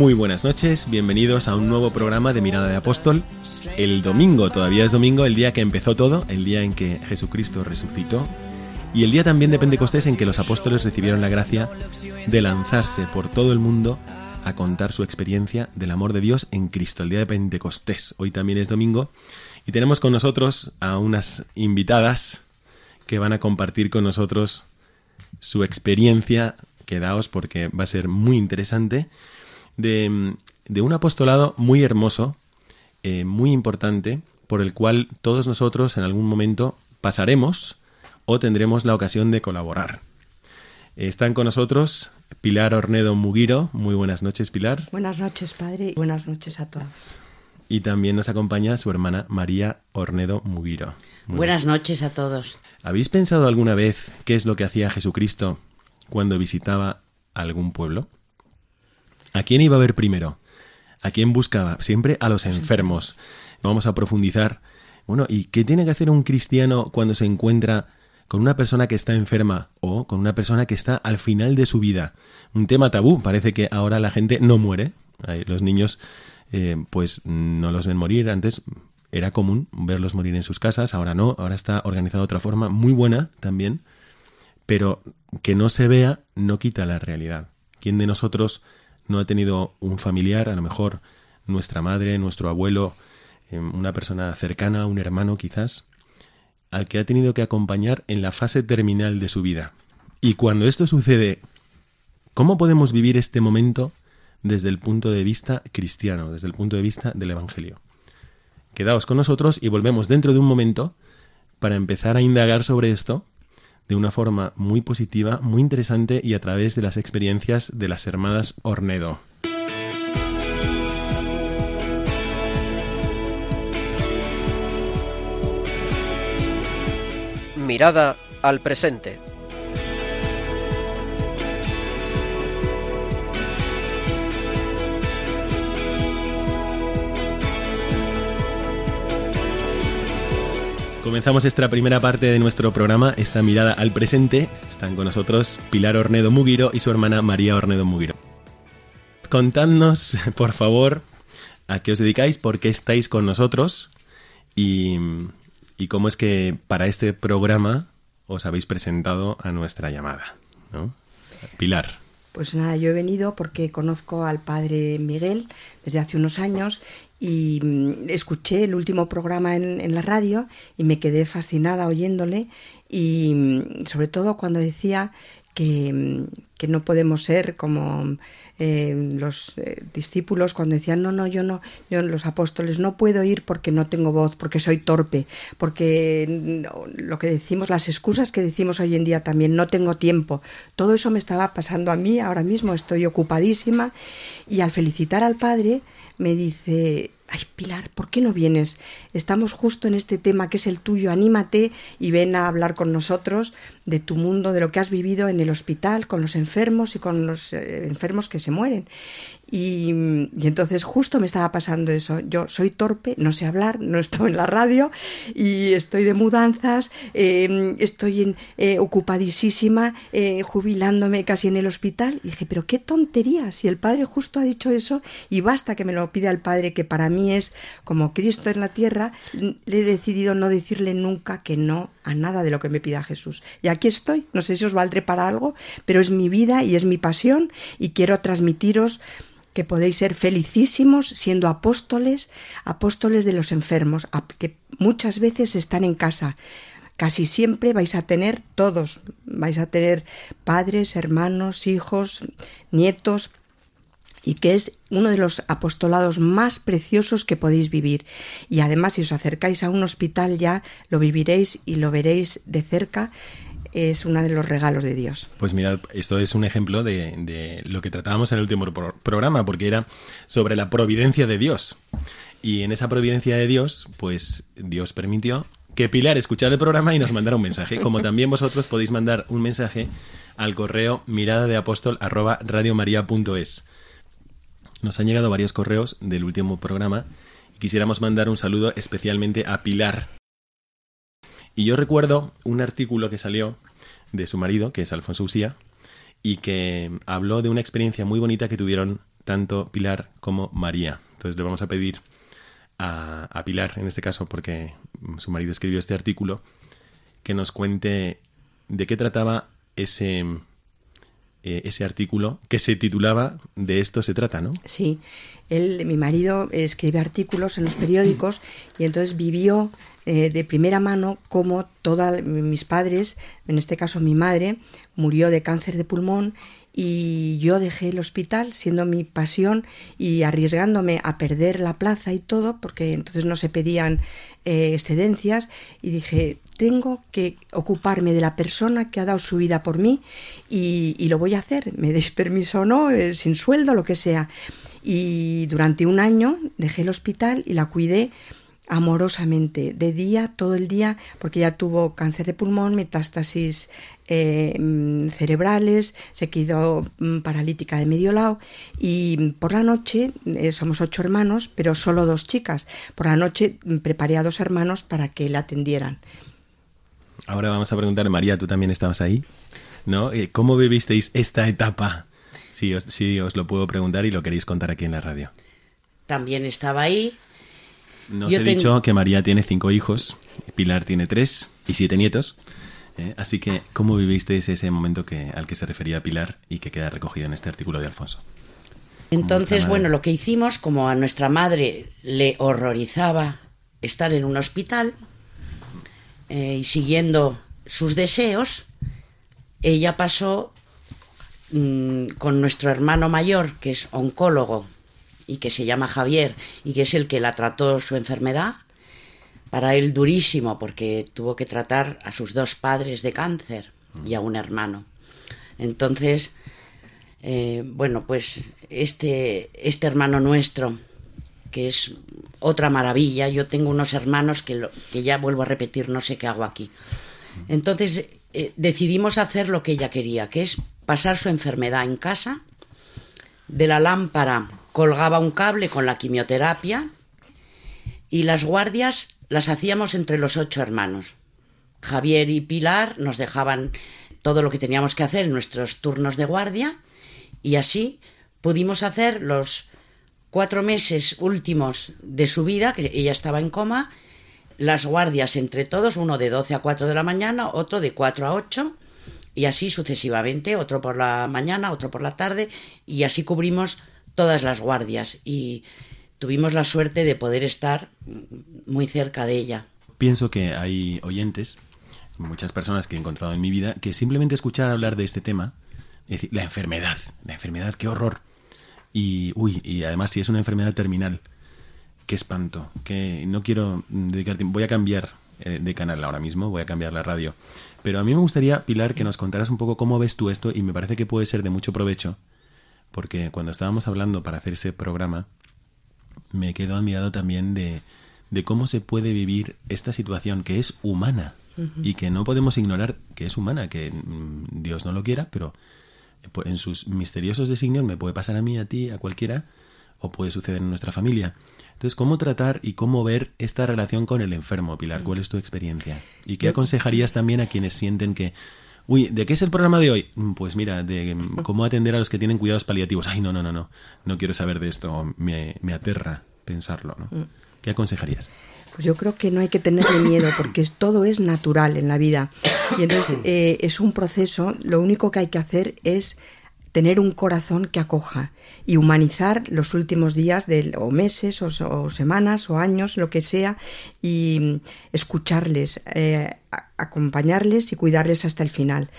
Muy buenas noches, bienvenidos a un nuevo programa de Mirada de Apóstol. El domingo, todavía es domingo, el día que empezó todo, el día en que Jesucristo resucitó y el día también de Pentecostés en que los apóstoles recibieron la gracia de lanzarse por todo el mundo a contar su experiencia del amor de Dios en Cristo, el día de Pentecostés. Hoy también es domingo y tenemos con nosotros a unas invitadas que van a compartir con nosotros su experiencia, quedaos porque va a ser muy interesante, de, de un apostolado muy hermoso, eh, muy importante, por el cual todos nosotros en algún momento pasaremos o tendremos la ocasión de colaborar. Están con nosotros Pilar Ornedo Mugiro. Muy buenas noches, Pilar. Buenas noches, padre, y buenas noches a todos. Y también nos acompaña su hermana María Ornedo Mugiro. Muy Buenas noches a todos. ¿Habéis pensado alguna vez qué es lo que hacía Jesucristo cuando visitaba algún pueblo? ¿A quién iba a ver primero? ¿A quién buscaba? Siempre a los enfermos. Vamos a profundizar. Bueno, ¿y qué tiene que hacer un cristiano cuando se encuentra con una persona que está enferma o con una persona que está al final de su vida? Un tema tabú. Parece que ahora la gente no muere. Los niños, eh, pues no los ven morir. Antes era común verlos morir en sus casas. Ahora no. Ahora está organizado de otra forma muy buena también. Pero que no se vea no quita la realidad. ¿Quién de nosotros no ha tenido un familiar, a lo mejor nuestra madre, nuestro abuelo, eh, una persona cercana, un hermano quizás, al que ha tenido que acompañar en la fase terminal de su vida? Y cuando esto sucede, ¿cómo podemos vivir este momento desde el punto de vista cristiano, desde el punto de vista del Evangelio? Quedaos con nosotros y volvemos dentro de un momento para empezar a indagar sobre esto de una forma muy positiva, muy interesante y a través de las experiencias de las hermanas Ornedo. Mirada al presente. Comenzamos esta primera parte de nuestro programa, esta mirada al presente. Están con nosotros Pilar Ornedo Mugiro y su hermana María Ornedo Mugiro. Contadnos, por favor, a qué os dedicáis, por qué estáis con nosotros y, y cómo es que para este programa os habéis presentado a nuestra llamada. ¿no? Pilar. Pues nada, yo he venido porque conozco al padre Miguel desde hace unos años y mm, escuché el último programa en, en la radio y me quedé fascinada oyéndole y mm, sobre todo cuando decía que, mm, que no podemos ser como eh, los eh, discípulos cuando decían no no yo no yo los apóstoles no puedo ir porque no tengo voz porque soy torpe porque lo que decimos las excusas que decimos hoy en día también no tengo tiempo todo eso me estaba pasando a mí ahora mismo estoy ocupadísima y al felicitar al padre me dice Ay, Pilar, ¿por qué no vienes? Estamos justo en este tema que es el tuyo. Anímate y ven a hablar con nosotros de tu mundo, de lo que has vivido en el hospital, con los enfermos y con los eh, enfermos que se mueren. Y, entonces justo me estaba pasando eso. Yo soy torpe, no sé hablar, no estaba en la radio y estoy de mudanzas, eh, estoy en, eh, ocupadísima, eh, jubilándome casi en el hospital. Y dije, pero qué tontería, si el padre justo ha dicho eso y basta que me lo pida el padre, que para mí es como Cristo en la tierra, le he decidido no decirle nunca que no a nada de lo que me pida Jesús. Y aquí estoy, no sé si os valdré para algo, pero es mi vida y es mi pasión y quiero transmitiros que podéis ser felicísimos siendo apóstoles, apóstoles de los enfermos, que muchas veces están en casa. Casi siempre vais a tener todos, vais a tener padres, hermanos, hijos, nietos, y que es uno de los apostolados más preciosos que podéis vivir. Y además, si os acercáis a un hospital ya lo viviréis y lo veréis de cerca. Es uno de los regalos de Dios. Pues mirad, esto es un ejemplo de, lo que tratábamos en el último programa, porque era sobre la providencia de Dios. Y en esa providencia de Dios, pues Dios permitió que Pilar escuchara el programa y nos mandara un mensaje. Como también vosotros podéis mandar un mensaje al correo mirada de apóstol. Nos han llegado varios correos del último programa y quisiéramos mandar un saludo especialmente a Pilar. Y yo recuerdo un artículo que salió de su marido, que es Alfonso Usía, y que habló de una experiencia muy bonita que tuvieron tanto Pilar como María. Entonces le vamos a pedir a, a Pilar, en este caso, porque su marido escribió este artículo, que nos cuente de qué trataba ese, eh, ese artículo que se titulaba De esto se trata, ¿no? Sí, él, mi marido escribe artículos en los periódicos y entonces vivió eh, de primera mano cómo todos mis padres, en este caso mi madre, murió de cáncer de pulmón y yo dejé el hospital siendo mi pasión y arriesgándome a perder la plaza y todo porque entonces no se pedían eh, excedencias y dije tengo que ocuparme de la persona que ha dado su vida por mí y, lo voy a hacer me deis permiso o no eh, sin sueldo lo que sea y durante un año dejé el hospital y la cuidé amorosamente, de día, todo el día, porque ya tuvo cáncer de pulmón, metástasis eh, mm, cerebrales, se quedó mm, paralítica de medio lado y por la noche, eh, somos ocho hermanos, pero solo dos chicas, por la noche mm, preparé a dos hermanos para que la atendieran. Ahora vamos a preguntar, María, tú también estabas ahí, ¿no? Eh, ¿Cómo vivisteis esta etapa? Si os, si os lo puedo preguntar y lo queréis contar aquí en la radio. También estaba ahí, nos he dicho que María tiene cinco hijos, Pilar tiene tres y siete nietos. ¿eh? así que, ¿cómo vivisteis ese momento que, al que se refería Pilar y que queda recogido en este artículo de Alfonso? Entonces, bueno, lo que hicimos, como a nuestra madre le horrorizaba estar en un hospital eh, y siguiendo sus deseos, ella pasó mm, con nuestro hermano mayor, que es oncólogo y que se llama Javier y que es el que la trató su enfermedad, para él durísimo porque tuvo que tratar a sus dos padres de cáncer y a un hermano. Entonces, eh, bueno, pues este, este hermano nuestro, que es otra maravilla, yo tengo unos hermanos que, que ya vuelvo a repetir, no sé qué hago aquí. Entonces eh, decidimos hacer lo que ella quería, que es pasar su enfermedad en casa, de la lámpara colgaba un cable con la quimioterapia y las guardias las hacíamos entre los ocho hermanos. Javier y Pilar nos dejaban todo lo que teníamos que hacer en nuestros turnos de guardia y así pudimos hacer los cuatro meses últimos de su vida, que ella estaba en coma, las guardias entre todos, uno de 12 a 4 de la mañana, otro de 4 a 8 y así sucesivamente, otro por la mañana, otro por la tarde y así cubrimos todas las guardias y tuvimos la suerte de poder estar muy cerca de ella. Pienso que hay oyentes, muchas personas que he encontrado en mi vida, que simplemente escuchar hablar de este tema, la enfermedad, la enfermedad, qué horror. Y, uy, y además si es una enfermedad terminal, qué espanto, que no quiero dedicar tiempo, voy a cambiar eh, de canal ahora mismo, voy a cambiar la radio. Pero a mí me gustaría, Pilar, que nos contaras un poco cómo ves tú esto y me parece que puede ser de mucho provecho porque cuando estábamos hablando para hacer ese programa, me quedo admirado también de, de cómo se puede vivir esta situación que es humana y que no podemos ignorar que es humana, que mm, Dios no lo quiera, pero pues, en sus misteriosos designios me puede pasar a mí, a ti, a cualquiera, o puede suceder en nuestra familia. Entonces, ¿cómo tratar y cómo ver esta relación con el enfermo, Pilar? ¿Cuál es tu experiencia? ¿Y qué aconsejarías también a quienes sienten que Uy, ¿de qué es el programa de hoy? Mm, pues mira, de mm, cómo atender a los que tienen cuidados paliativos. Ay, no, no, no, no. No quiero saber de esto. Me, me aterra pensarlo, ¿no? Mm. ¿Qué aconsejarías? Pues yo creo que no hay que tenerle miedo porque todo es natural en la vida. Y entonces eh, es un proceso, lo único que hay que hacer es tener un corazón que acoja y humanizar los últimos días o meses o, semanas o años, lo que sea, y escucharles, eh, acompañarles y cuidarles hasta el final.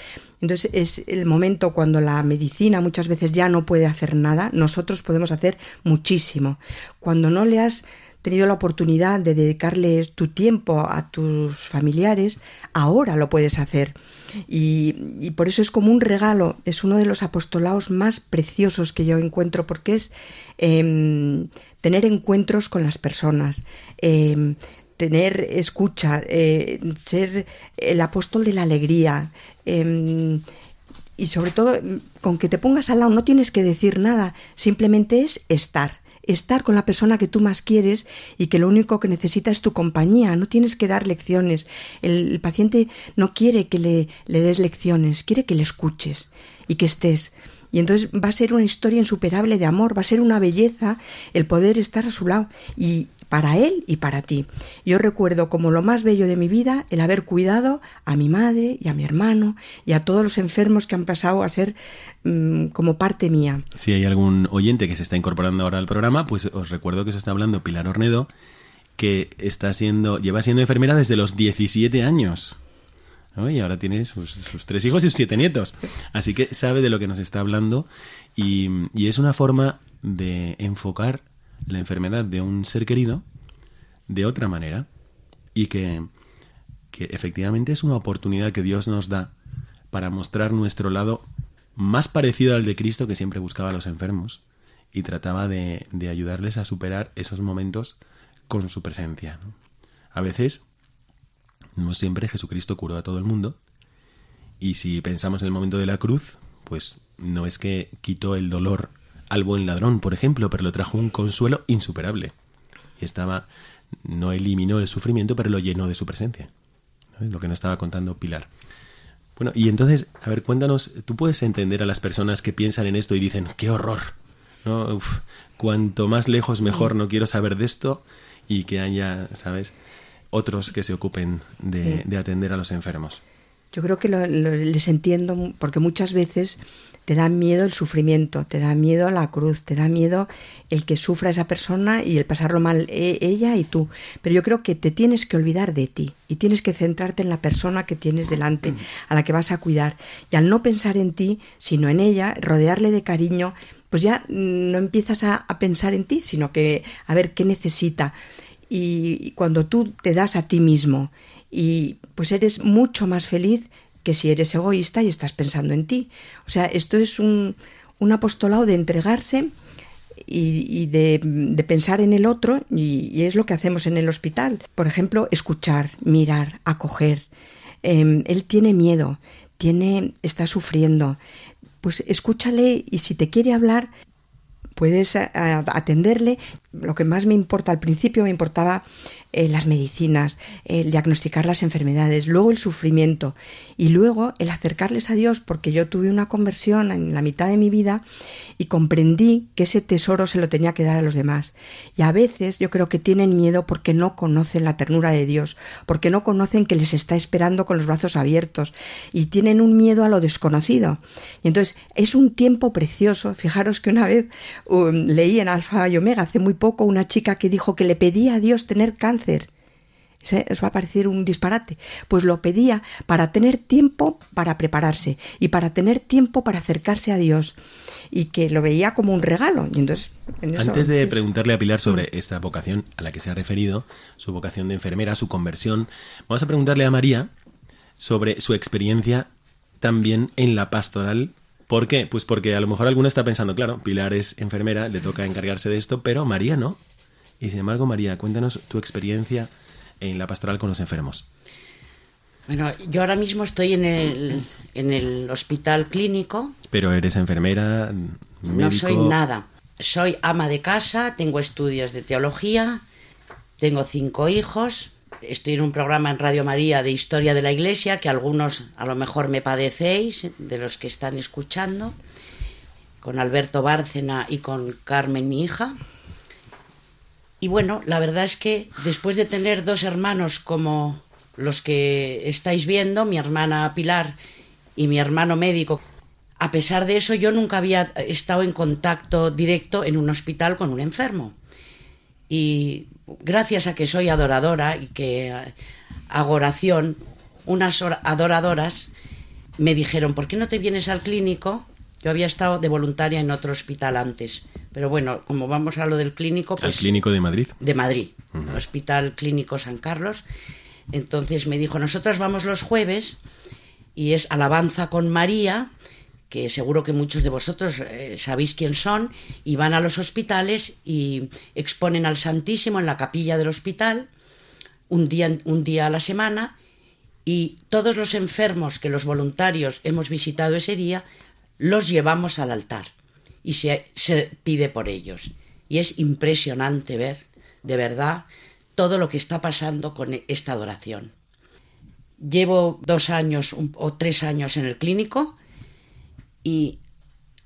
Entonces es el momento cuando la medicina muchas veces ya no puede hacer nada, nosotros podemos hacer muchísimo. Cuando no le has tenido la oportunidad de dedicarle tu tiempo a tus familiares, ahora lo puedes hacer. Y, por eso es como un regalo, es uno de los apostolados más preciosos que yo encuentro, porque es em, tener encuentros con las personas, em, tener escucha, eh, ser el apóstol de la alegría. Em, y sobre todo, con que te pongas al lado, no tienes que decir nada, simplemente es estar estar con la persona que tú más quieres y que lo único que necesita es tu compañía, no tienes que dar lecciones. El, paciente no quiere que le, le des lecciones, quiere que le escuches y que estés. Y entonces va a ser una historia insuperable de amor, va a ser una belleza el poder estar a su lado y para él y para ti. Yo recuerdo como lo más bello de mi vida el haber cuidado a mi madre y a mi hermano y a todos los enfermos que han pasado a ser mm, como parte mía. Si hay algún oyente que se está incorporando ahora al programa, pues os recuerdo que se está hablando Pilar Ornedo, que está siendo, lleva siendo enfermera desde los 17 años. Y ahora tiene sus, tres hijos y sus siete nietos. Así que sabe de lo que nos está hablando y, y es una forma de enfocar la enfermedad de un ser querido de otra manera y que, que efectivamente es una oportunidad que Dios nos da para mostrar nuestro lado más parecido al de Cristo que siempre buscaba a los enfermos y trataba de, de ayudarles a superar esos momentos con su presencia. A veces, no siempre Jesucristo curó a todo el mundo y si pensamos en el momento de la cruz, pues no es que quitó el dolor al buen ladrón, por ejemplo, pero lo trajo un consuelo insuperable. Y estaba, no eliminó el sufrimiento, pero lo llenó de su presencia. Lo que nos estaba contando Pilar. Bueno, y entonces, a ver, cuéntanos, tú puedes entender a las personas que piensan en esto y dicen, qué horror, ¿no? cuanto más lejos mejor, no quiero saber de esto y que haya, ¿sabes? Otros que se ocupen de, atender a los enfermos. Yo creo que les entiendo porque muchas veces te da miedo el sufrimiento, te da miedo la cruz, te da miedo el que sufra esa persona y el pasarlo mal e, ella y tú. Pero yo creo que te tienes que olvidar de ti y tienes que centrarte en la persona que tienes delante, a la que vas a cuidar. Y al no pensar en ti, sino en ella, rodearle de cariño, pues ya no empiezas a, pensar en ti, sino que a ver qué necesita. y cuando tú te das a ti mismo y pues eres mucho más feliz que si eres egoísta y estás pensando en ti. O sea, esto es un, un apostolado de entregarse y, de, de, pensar en el otro y, es lo que hacemos en el hospital. Por ejemplo, escuchar, mirar, acoger. Em, él tiene miedo, tiene, está sufriendo. Pues escúchale y si te quiere hablar, puedes atenderle. Lo que más me importa al principio me importaba eh, las medicinas, el diagnosticar las enfermedades, luego el sufrimiento y luego el acercarles a Dios porque yo tuve una conversión en la mitad de mi vida y comprendí que ese tesoro se lo tenía que dar a los demás. Y a veces yo creo que tienen miedo porque no conocen la ternura de Dios, porque no conocen que les está esperando con los brazos abiertos y tienen un miedo a lo desconocido. Y entonces es un tiempo precioso. Fijaros que una vez um, leí en Alfa y Omega hace muy poco una chica que dijo que le pedía a Dios tener cáncer os va a parecer un disparate. Pues lo pedía para tener tiempo para prepararse y para tener tiempo para acercarse a Dios y que lo veía como un regalo. Y entonces, Antes de preguntarle a Pilar sobre mm. esta vocación a la que se ha referido, su vocación de enfermera, su conversión, vamos a preguntarle a María sobre su experiencia también en la pastoral ¿Por qué? Pues porque a lo mejor alguno está pensando, claro, Pilar es enfermera, le toca encargarse de esto, pero María no. Y sin embargo, María, cuéntanos tu experiencia en la pastoral con los enfermos. Bueno, yo ahora mismo estoy en el, en el hospital clínico. Pero eres enfermera, No soy nada. Soy ama de casa, tengo estudios de teología, tengo cinco hijos, estoy en un programa en Radio María de Historia de la Iglesia, que algunos a lo mejor me padecéis, de los que están escuchando, con Alberto Bárcena y con Carmen, mi hija. Y bueno, la verdad es que después de tener dos hermanos como los que estáis viendo, mi hermana Pilar y mi hermano médico, a pesar de eso yo nunca había estado en contacto directo en un hospital con un enfermo. Y gracias a que soy adoradora y que hago oración, unas adoradoras me dijeron, ¿por qué no te vienes al clínico? Yo había estado de voluntaria en otro hospital antes, pero bueno, como vamos a lo del clínico, pues... ¿Al clínico de Madrid? De Madrid, Hospital Clínico San Carlos. Entonces me dijo, nosotras vamos los jueves y es alabanza con María, que seguro que muchos de vosotros eh, sabéis quién son, y van a los hospitales y exponen al Santísimo en la capilla del hospital un día, un día a la semana y todos los enfermos que los voluntarios hemos visitado ese día los llevamos al altar y se, se pide por ellos. Y es impresionante ver, de verdad, todo lo que está pasando con esta adoración. Llevo dos años o tres años en el clínico y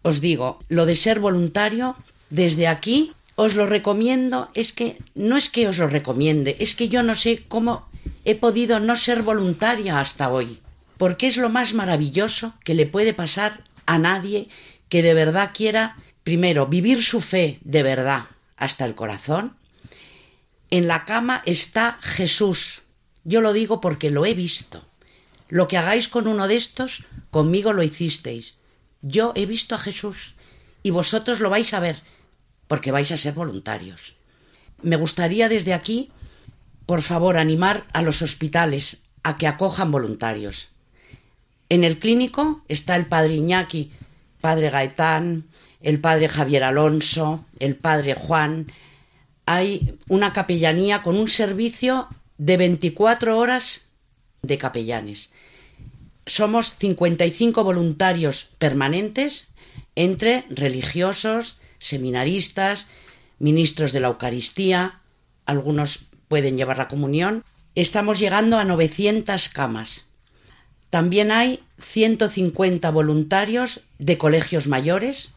os digo, lo de ser voluntario, desde aquí os lo recomiendo, es que no es que os lo recomiende, es que yo no sé cómo he podido no ser voluntaria hasta hoy, porque es lo más maravilloso que le puede pasar a nadie que de verdad quiera, primero, vivir su fe de verdad hasta el corazón. En la cama está Jesús. Yo lo digo porque lo he visto. Lo que hagáis con uno de estos, conmigo lo hicisteis. Yo he visto a Jesús y vosotros lo vais a ver porque vais a ser voluntarios. Me gustaría desde aquí por favor, animar a los hospitales a que acojan voluntarios. En el clínico está el padre Iñaki, padre Gaetán, el padre Javier Alonso, el padre Juan. Hay una capellanía con un servicio de 24 horas de capellanes. Somos 55 voluntarios permanentes entre religiosos, seminaristas, ministros de la Eucaristía, algunos pueden llevar la comunión. Estamos llegando a 900 camas. También hay 150 voluntarios de colegios mayores.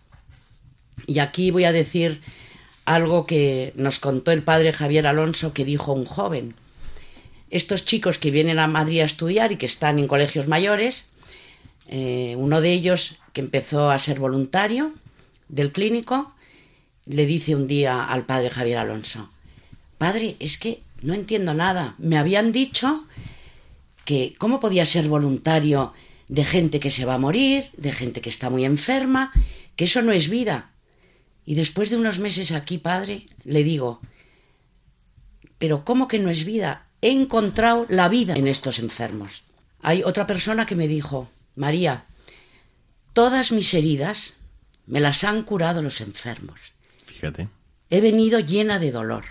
Y aquí voy a decir algo que nos contó el padre Javier Alonso que dijo un joven. Estos chicos que vienen a Madrid a estudiar y que están en colegios mayores, eh, uno de ellos que empezó a ser voluntario del clínico, le dice un día al padre Javier Alonso, Padre, es que no entiendo nada. Me habían dicho que cómo podía ser voluntario de gente que se va a morir, de gente que está muy enferma, que eso no es vida. Y después de unos meses aquí, padre, le digo, pero ¿cómo que no es vida? He encontrado la vida en estos enfermos. Hay otra persona que me dijo, María, todas mis heridas me las han curado los enfermos. Fíjate. He venido llena de dolor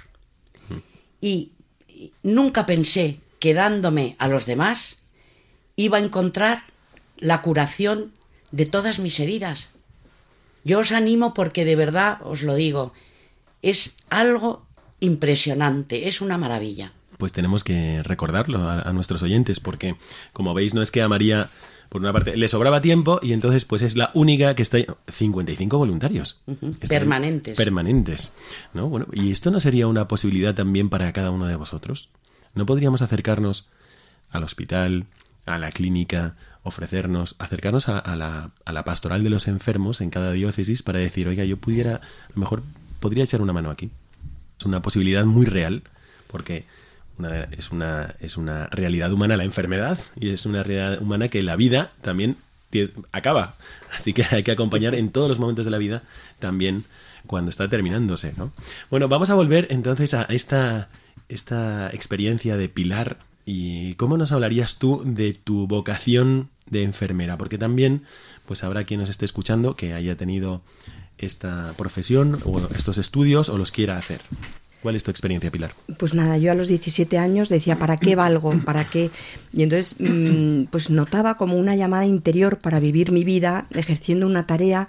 y nunca pensé que dándome a los demás iba a encontrar la curación de todas mis heridas. Yo os animo porque de verdad os lo digo, es algo impresionante, es una maravilla. Pues tenemos que recordarlo a, nuestros oyentes porque, como veis, no es que a María por una parte, le sobraba tiempo y entonces pues es la única que está... 55 voluntarios. Permanentes. Permanentes. ¿no? Bueno, ¿y esto no sería una posibilidad también para cada uno de vosotros? ¿No podríamos acercarnos al hospital, a la clínica, ofrecernos, acercarnos a, la, a la pastoral de los enfermos en cada diócesis para decir, oiga, yo pudiera, a lo mejor podría echar una mano aquí? Es una posibilidad muy real porque es, una, es una realidad humana la enfermedad y es una realidad humana que la vida también acaba. Así que hay que acompañar en todos los momentos de la vida, también cuando está terminándose. ¿no? Bueno, vamos a volver entonces a esta, esta experiencia de Pilar. ¿Y cómo nos hablarías tú de tu vocación de enfermera? Porque también, pues habrá quien nos esté escuchando que haya tenido esta profesión o estos estudios o los quiera hacer. ¿Cuál es tu experiencia, Pilar? Pues nada, yo a los 17 años decía, ¿para qué valgo? ¿Para qué? Y entonces, mm, pues notaba como una llamada interior para vivir mi vida ejerciendo una tarea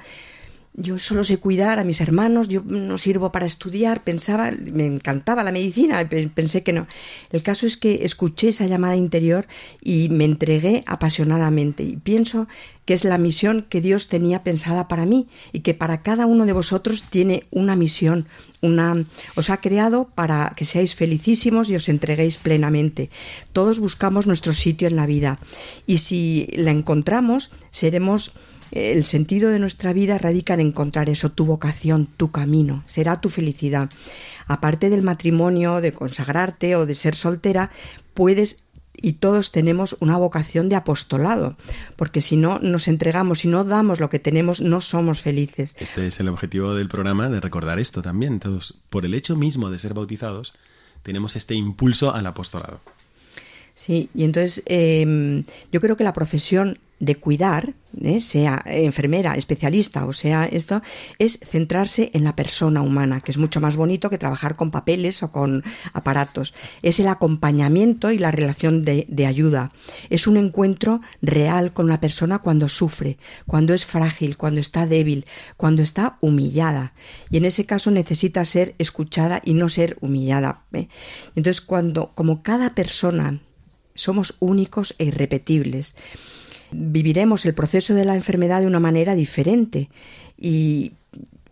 yo solo sé cuidar a mis hermanos, yo no sirvo para estudiar, pensaba, me encantaba la medicina, pensé que no. El caso es que escuché esa llamada interior y me entregué apasionadamente y pienso que es la misión que Dios tenía pensada para mí y que para cada uno de vosotros tiene una misión, una os ha creado para que seáis felicísimos y os entreguéis plenamente. Todos buscamos nuestro sitio en la vida y si la encontramos seremos el sentido de nuestra vida radica en encontrar eso, tu vocación, tu camino, será tu felicidad. Aparte del matrimonio, de consagrarte o de ser soltera, puedes y todos tenemos una vocación de apostolado, porque si no nos entregamos, si no damos lo que tenemos, no somos felices. Este es el objetivo del programa, de recordar esto también. Todos, por el hecho mismo de ser bautizados, tenemos este impulso al apostolado. Sí, y entonces em, yo creo que la profesión de cuidar, ¿eh? sea enfermera, especialista o sea esto, es centrarse en la persona humana, que es mucho más bonito que trabajar con papeles o con aparatos. Es el acompañamiento y la relación de, ayuda. Es un encuentro real con la persona cuando sufre, cuando es frágil, cuando está débil, cuando está humillada. Y en ese caso necesita ser escuchada y no ser humillada. ¿eh? Entonces, cuando, como cada persona somos únicos e irrepetibles, viviremos el proceso de la enfermedad de una manera diferente y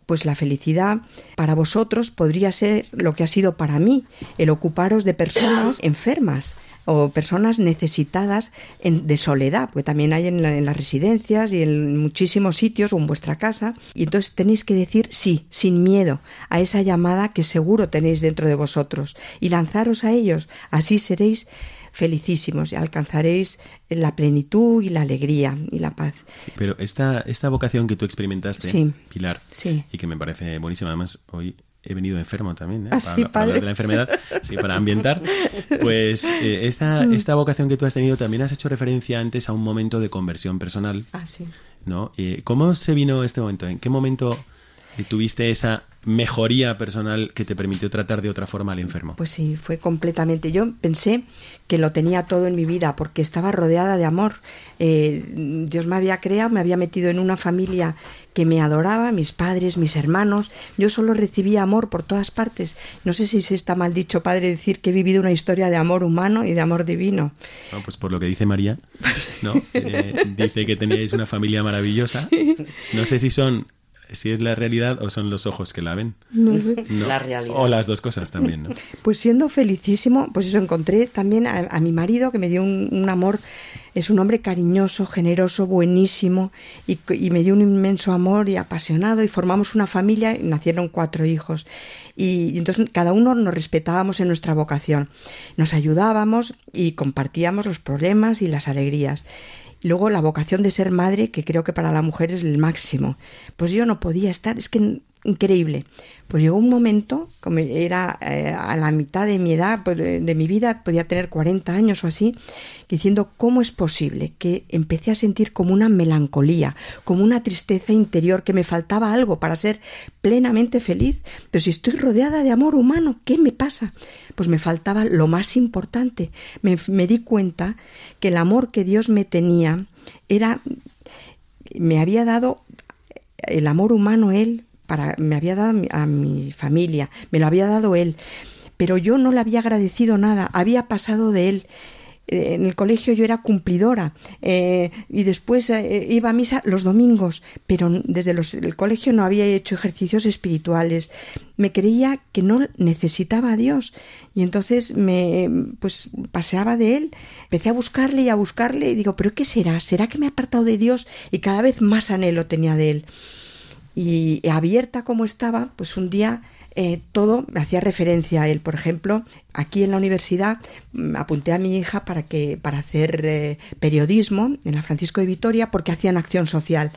pues la felicidad para vosotros podría ser lo que ha sido para mí, el ocuparos de personas enfermas o personas necesitadas de soledad, porque también hay en, en, las residencias y en muchísimos sitios o en vuestra casa. Y entonces tenéis que decir sí, sin miedo, a esa llamada que seguro tenéis dentro de vosotros y lanzaros a ellos. Así seréis felicísimos y alcanzaréis la plenitud y la alegría y la paz. pero esta, esta vocación que tú experimentaste, Pilar, sí. y que me parece buenísima, además hoy he venido enfermo también, ¿eh? Ah, para, hablar de la enfermedad, sí, para ambientar. Pues eh, esta, mm. esta vocación que tú has tenido también has hecho referencia antes a un momento de conversión personal. Ah, sí. ¿no? Eh, ¿Cómo se vino este momento? ¿En qué momento tuviste esa mejoría personal que te permitió tratar de otra forma al enfermo. Pues sí, fue completamente. Yo pensé que lo tenía todo en mi vida porque estaba rodeada de amor. Eh, Dios me había creado, me había metido en una familia que me adoraba, mis padres, mis hermanos. Yo solo recibía amor por todas partes. No sé si se está mal dicho, padre, decir que he vivido una historia de amor humano y de amor divino. No, pues por lo que dice María, ¿no? Eh, dice que teníais una familia maravillosa. No sé si son si es la realidad o son los ojos que la ven. La realidad. O las dos cosas también, ¿no? Pues siendo felicísimo, pues eso, encontré también a, mi marido que me dio un, amor, es un hombre cariñoso, generoso, buenísimo y, me dio un inmenso amor y apasionado y formamos una familia y nacieron cuatro hijos. Y, y entonces cada uno nos respetábamos en nuestra vocación, nos ayudábamos y compartíamos los problemas y las alegrías. Luego la vocación de ser madre, que creo que para la mujer es el máximo. Pues yo no podía estar, es que increíble. Pues llegó un momento, como era eh, a la mitad de mi edad, pues, de, mi vida, podía tener 40 años o así, diciendo cómo es posible que empecé a sentir como una melancolía, como una tristeza interior, que me faltaba algo para ser plenamente feliz. Pero si estoy rodeada de amor humano, ¿qué me pasa? Pues me faltaba lo más importante. Me, me di cuenta que el amor que Dios me tenía era, me había dado el amor humano Él para, me había dado a mi, familia, me lo había dado él, pero yo no le había agradecido nada, había pasado de él en el colegio yo era cumplidora eh, y después eh, iba a misa los domingos, pero desde el colegio no había hecho ejercicios espirituales. Me creía que no necesitaba a Dios y entonces me pues paseaba de él, empecé a buscarle y a buscarle y digo, pero ¿qué será? ¿Será que me he apartado de Dios? Y cada vez más anhelo tenía de él. Y abierta como estaba, pues un día eh, todo me hacía referencia a él. Por ejemplo, aquí en la universidad mm, apunté a mi hija para que para hacer eh, periodismo en la Francisco de Vitoria porque hacían acción social.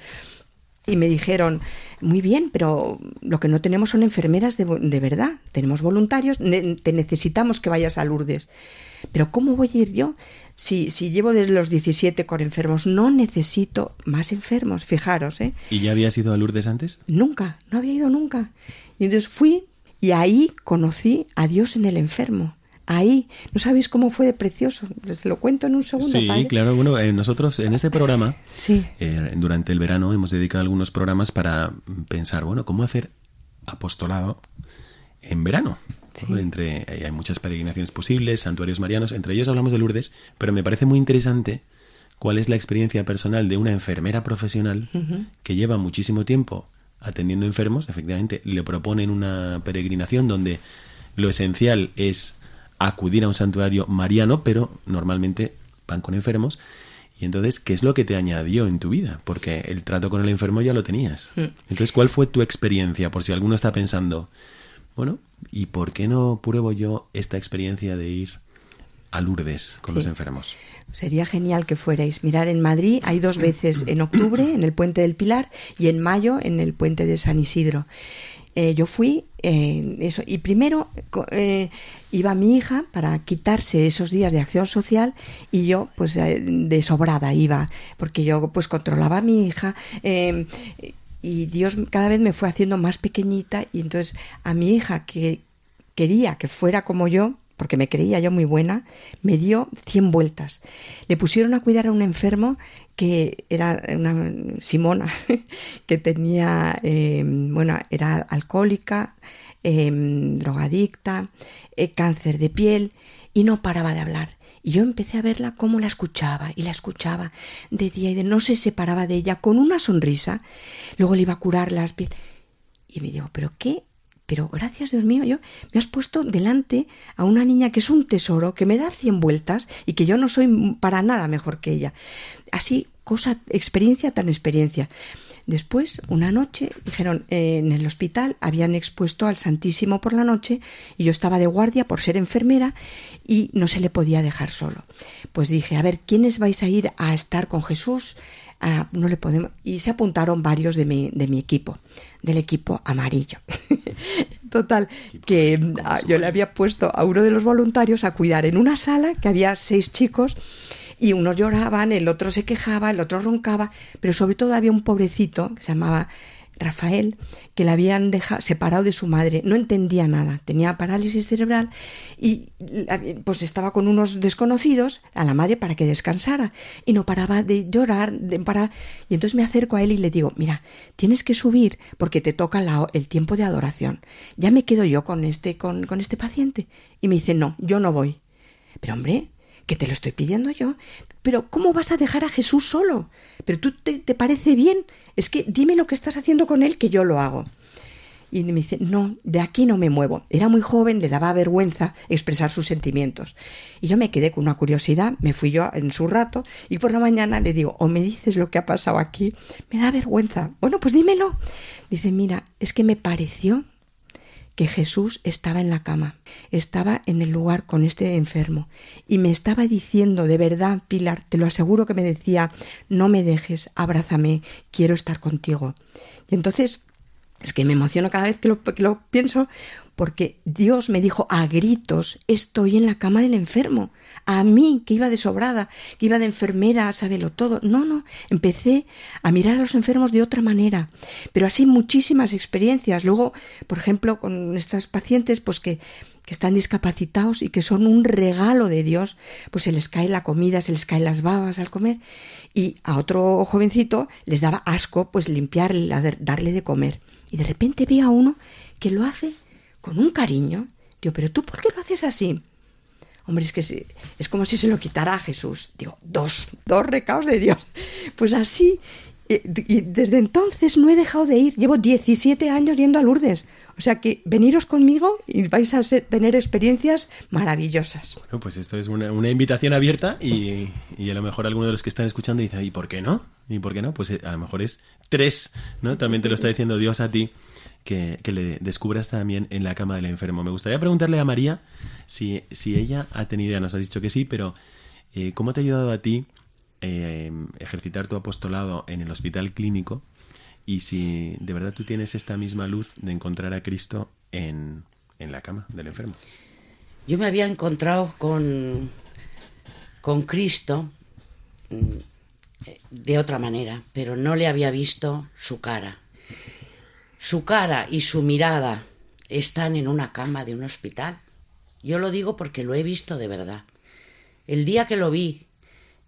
Y me dijeron, muy bien, pero lo que no tenemos son enfermeras de, de verdad. Tenemos voluntarios, te necesitamos que vayas a Lourdes. Pero ¿cómo voy a ir yo? Si, si llevo desde los 17 con enfermos, no necesito más enfermos, fijaros. ¿eh? ¿Y ya habías ido a Lourdes antes? Nunca, no había ido nunca. Y entonces fui y ahí conocí a Dios en el enfermo. ahí. No sabéis cómo fue de precioso. Les lo cuento en un segundo. Sí, claro. Bueno, eh, nosotros en este programa, sí. Eh, durante el verano, hemos dedicado algunos programas para pensar, bueno, cómo hacer apostolado en verano. Entre, hay muchas peregrinaciones posibles, santuarios marianos, entre ellos hablamos de Lourdes, pero me parece muy interesante cuál es la experiencia personal de una enfermera profesional que lleva muchísimo tiempo atendiendo enfermos, efectivamente le proponen una peregrinación donde lo esencial es acudir a un santuario mariano, pero normalmente van con enfermos. Y entonces, ¿qué es lo que te añadió en tu vida? Porque el trato con el enfermo ya lo tenías. Mm. Entonces, ¿cuál fue tu experiencia? Por si alguno está pensando, bueno, ¿y por qué no pruebo yo esta experiencia de ir a Lourdes con los enfermos? Sería genial que fuerais. Mirar, en Madrid hay dos veces en octubre, en el Puente del Pilar, y en mayo, en el Puente de San Isidro. Eh, yo fui, eh, eso, y primero eh, iba mi hija para quitarse esos días de acción social y yo, pues, de sobrada iba, porque yo, pues, controlaba a mi hija y Dios cada vez me fue haciendo más pequeñita y entonces a mi hija que quería que fuera como yo, porque me creía yo muy buena, me dio 100 vueltas. Le pusieron a cuidar a un enfermo que era una Simona, que tenía, eh, bueno, era alcohólica, eh, drogadicta, eh, cáncer de piel y no paraba de hablar. Y yo empecé a verla cómo la escuchaba y la escuchaba de día y de no se separaba de ella con una sonrisa. Luego le iba a curar las piel. Y me digo, ¿pero qué pero gracias Dios mío, yo me has puesto delante a una niña que es un tesoro, que me da cien vueltas y que yo no soy para nada mejor que ella. Así, cosa, experiencia tan experiencia. Después, una noche, dijeron, eh, en el hospital habían expuesto al Santísimo por la noche y yo estaba de guardia por ser enfermera y no se le podía dejar solo. Pues dije, a ver, ¿quiénes vais a ir a estar con Jesús? Ah, no le podemos. Y se apuntaron varios de mi, de mi equipo, del equipo amarillo. Total, que ah, yo le había puesto a uno de los voluntarios a cuidar en una sala que había seis chicos y unos lloraban, el otro se quejaba, el otro roncaba, pero sobre todo había un pobrecito que se llamaba Rafael, que la habían dejado, separado de su madre, no entendía nada, tenía parálisis cerebral y pues estaba con unos desconocidos a la madre para que descansara y no paraba de llorar, de. Y entonces me acerco a él y le digo, mira, tienes que subir porque te toca el tiempo de adoración. Ya me quedo yo con este, con, con este paciente. Y me dice, no, yo no voy. Pero hombre, que te lo estoy pidiendo yo. Pero ¿cómo vas a dejar a Jesús solo? Pero tú te, parece bien. Es que dime lo que estás haciendo con él que yo lo hago. Y me dice, no, de aquí no me muevo. Era muy joven, le daba vergüenza expresar sus sentimientos. Y yo me quedé con una curiosidad, me fui yo en su rato y por la mañana le digo, o me dices lo que ha pasado aquí, me da vergüenza. Bueno, pues dímelo. Dice, mira, es que me pareció que Jesús estaba en la cama, estaba en el lugar con este enfermo y me estaba diciendo, de verdad, Pilar, te lo aseguro que me decía, no me dejes, abrázame, quiero estar contigo. Y entonces, es que me emociono cada vez que lo, que lo pienso porque Dios me dijo a gritos, estoy en la cama del enfermo, a mí que iba de sobrada, que iba de enfermera, sábelo todo. No, no, empecé a mirar a los enfermos de otra manera, pero así muchísimas experiencias. Luego, por ejemplo, con estas pacientes, pues que que están discapacitados y que son un regalo de Dios, pues se les cae la comida, se les caen las babas al comer y a otro jovencito les daba asco pues limpiarle, darle de comer. Y de repente ve a uno que lo hace con un cariño. Digo, pero tú por qué lo haces así? Hombre, es que es como si se lo quitara a Jesús. Digo, dos, dos recaos de Dios. Pues así, y desde entonces no he dejado de ir. Llevo 17 años yendo a Lourdes. O sea que veniros conmigo y vais a tener experiencias maravillosas. Bueno, pues esto es una, una invitación abierta y, y, a lo mejor alguno de los que están escuchando dice, ¿y por qué no? ¿Y por qué no? Pues eh, a lo mejor es tres, ¿no? También te lo está diciendo Dios a ti que, le descubras también en la cama del enfermo. Me gustaría preguntarle a María si, si ella ha tenido, ya nos has dicho que sí, pero eh, ¿cómo te ha ayudado a ti eh, ejercitar tu apostolado en el hospital clínico? Y si de verdad tú tienes esta misma luz de encontrar a Cristo en, en la cama del enfermo. Yo me había encontrado con, con Cristo mm, de otra manera, pero no le había visto su cara. Su cara y su mirada están en una cama de un hospital. Yo lo digo porque lo he visto de verdad. El día que lo vi,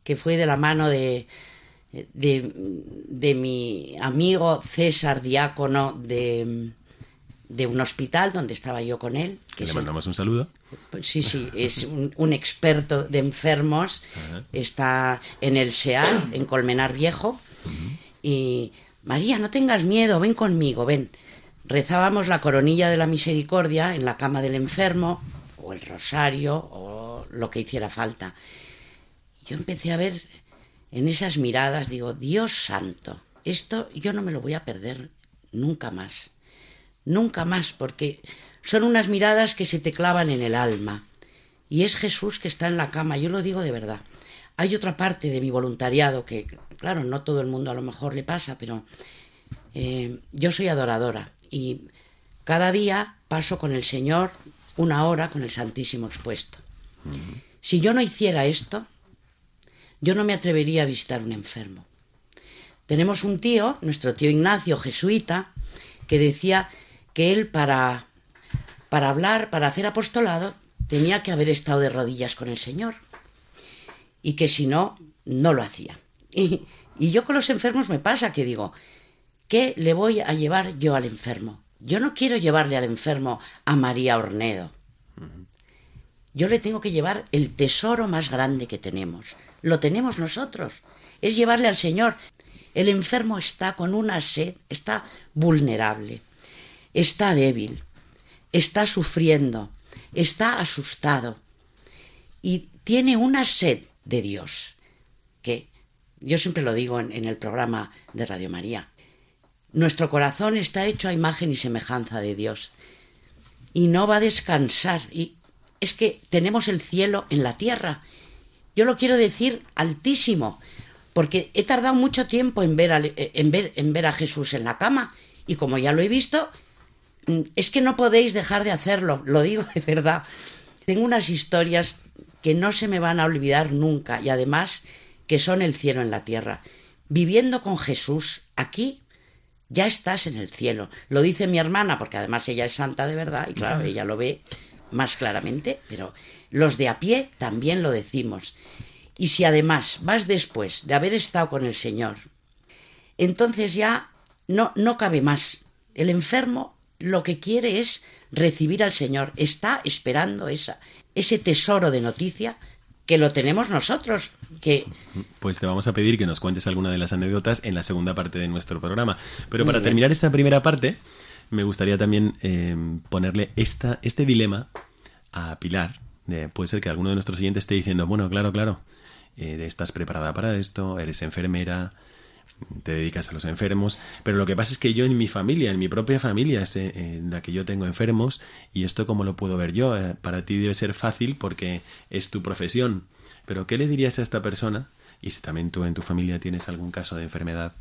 que fue de la mano de, de, de mi amigo César Diácono de, de, un hospital donde estaba yo con él. Que le mandamos un saludo. Sí, sí, es un, experto de enfermos. Está en el SEAL, en Colmenar Viejo. Y María, no tengas miedo, ven conmigo, ven. Rezábamos la coronilla de la misericordia en la cama del enfermo, o el rosario, o lo que hiciera falta. Yo empecé a ver en esas miradas, digo, Dios santo, esto yo no me lo voy a perder nunca más. Nunca más, porque son unas miradas que se te clavan en el alma. Y es Jesús que está en la cama, yo lo digo de verdad. Hay otra parte de mi voluntariado que, claro, no todo el mundo a lo mejor le pasa, pero eh, yo soy adoradora y cada día paso con el Señor una hora con el Santísimo expuesto. Si yo no hiciera esto, yo no me atrevería a visitar un enfermo. Tenemos un tío, nuestro tío Ignacio, jesuita, que decía que él para, para hablar, para hacer apostolado, tenía que haber estado de rodillas con el Señor y que si no, no lo hacía. Y, y yo con los enfermos me pasa que digo, ¿qué le voy a llevar yo al enfermo? Yo no quiero llevarle al enfermo a María Ornedo. Yo le tengo que llevar el tesoro más grande que tenemos. Lo tenemos nosotros. Es llevarle al Señor. El enfermo está con una sed, está vulnerable, está débil, está sufriendo, está asustado y tiene una sed de Dios, yo siempre lo digo en, el programa de Radio María. Nuestro corazón está hecho a imagen y semejanza de Dios y no va a descansar. Y es que tenemos el cielo en la tierra. Yo lo quiero decir altísimo, porque he tardado mucho tiempo en ver, en ver, en ver a Jesús en la cama y como ya lo he visto, mm, es que no podéis dejar de hacerlo, lo digo de verdad. Tengo unas historias que no se me van a olvidar nunca y además que son el cielo en la tierra. Viviendo con Jesús aquí, ya estás en el cielo. Lo dice mi hermana, porque además ella es santa de verdad y claro, ella lo ve más claramente, pero los de a pie también lo decimos. Y si además vas después de haber estado con el Señor, entonces ya no, no cabe más. El enfermo lo que quiere es recibir al Señor, está esperando esa, ese tesoro de noticia que lo tenemos nosotros. Que... Pues te vamos a pedir que nos cuentes alguna de las anécdotas en la segunda parte de nuestro programa. Pero para terminar esta primera parte, me gustaría también eh, ponerle esta, este dilema a Pilar. puede ser que alguno de nuestros siguientes esté diciendo, bueno, claro, claro, eh, estás preparada para esto, eres enfermera, te dedicas a los enfermos, pero lo que pasa es que yo en mi familia, en mi propia familia, es eh, en la que yo tengo enfermos, y esto cómo lo puedo ver yo, eh, para ti debe ser fácil porque es tu profesión, pero ¿qué le dirías a esta persona? Y si también tú en tu familia tienes algún caso de enfermedad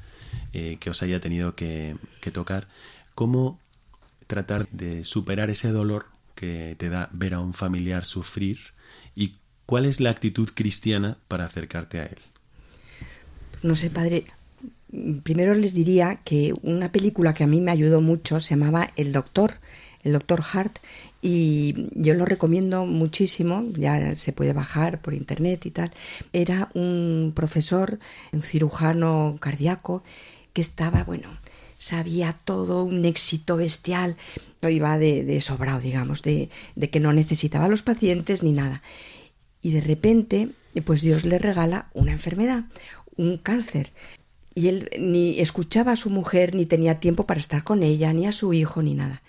eh, que os haya tenido que tocar, ¿cómo tratar de superar ese dolor que te da ver a un familiar sufrir y cuál es la actitud cristiana para acercarte a él? No sé, padre, primero les diría que una película que a mí me ayudó mucho se llamaba El Doctor, el Doctor Hart, y yo lo recomiendo muchísimo, ya se puede bajar por internet y tal. Era un profesor, un cirujano cardíaco, que estaba, bueno, sabía todo, un éxito bestial, iba de, de sobrado, digamos, de, de que no necesitaba a los pacientes ni nada. Y de repente, pues Dios le regala una enfermedad, un cáncer y él ni escuchaba a su mujer, ni tenía tiempo para estar con ella, ni a su hijo, ni nada.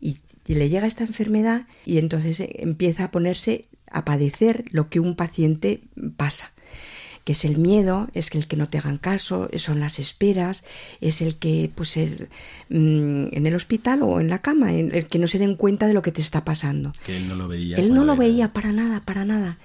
Y, le llega esta enfermedad y entonces empieza a ponerse a padecer lo que un paciente pasa que es el miedo, es que el que no te hagan caso, son las esperas, es el que, pues, el, mm, en el hospital o en la cama, el que no se den cuenta de lo que te está pasando. Que él no lo veía. Él no lo veía para nada, para nada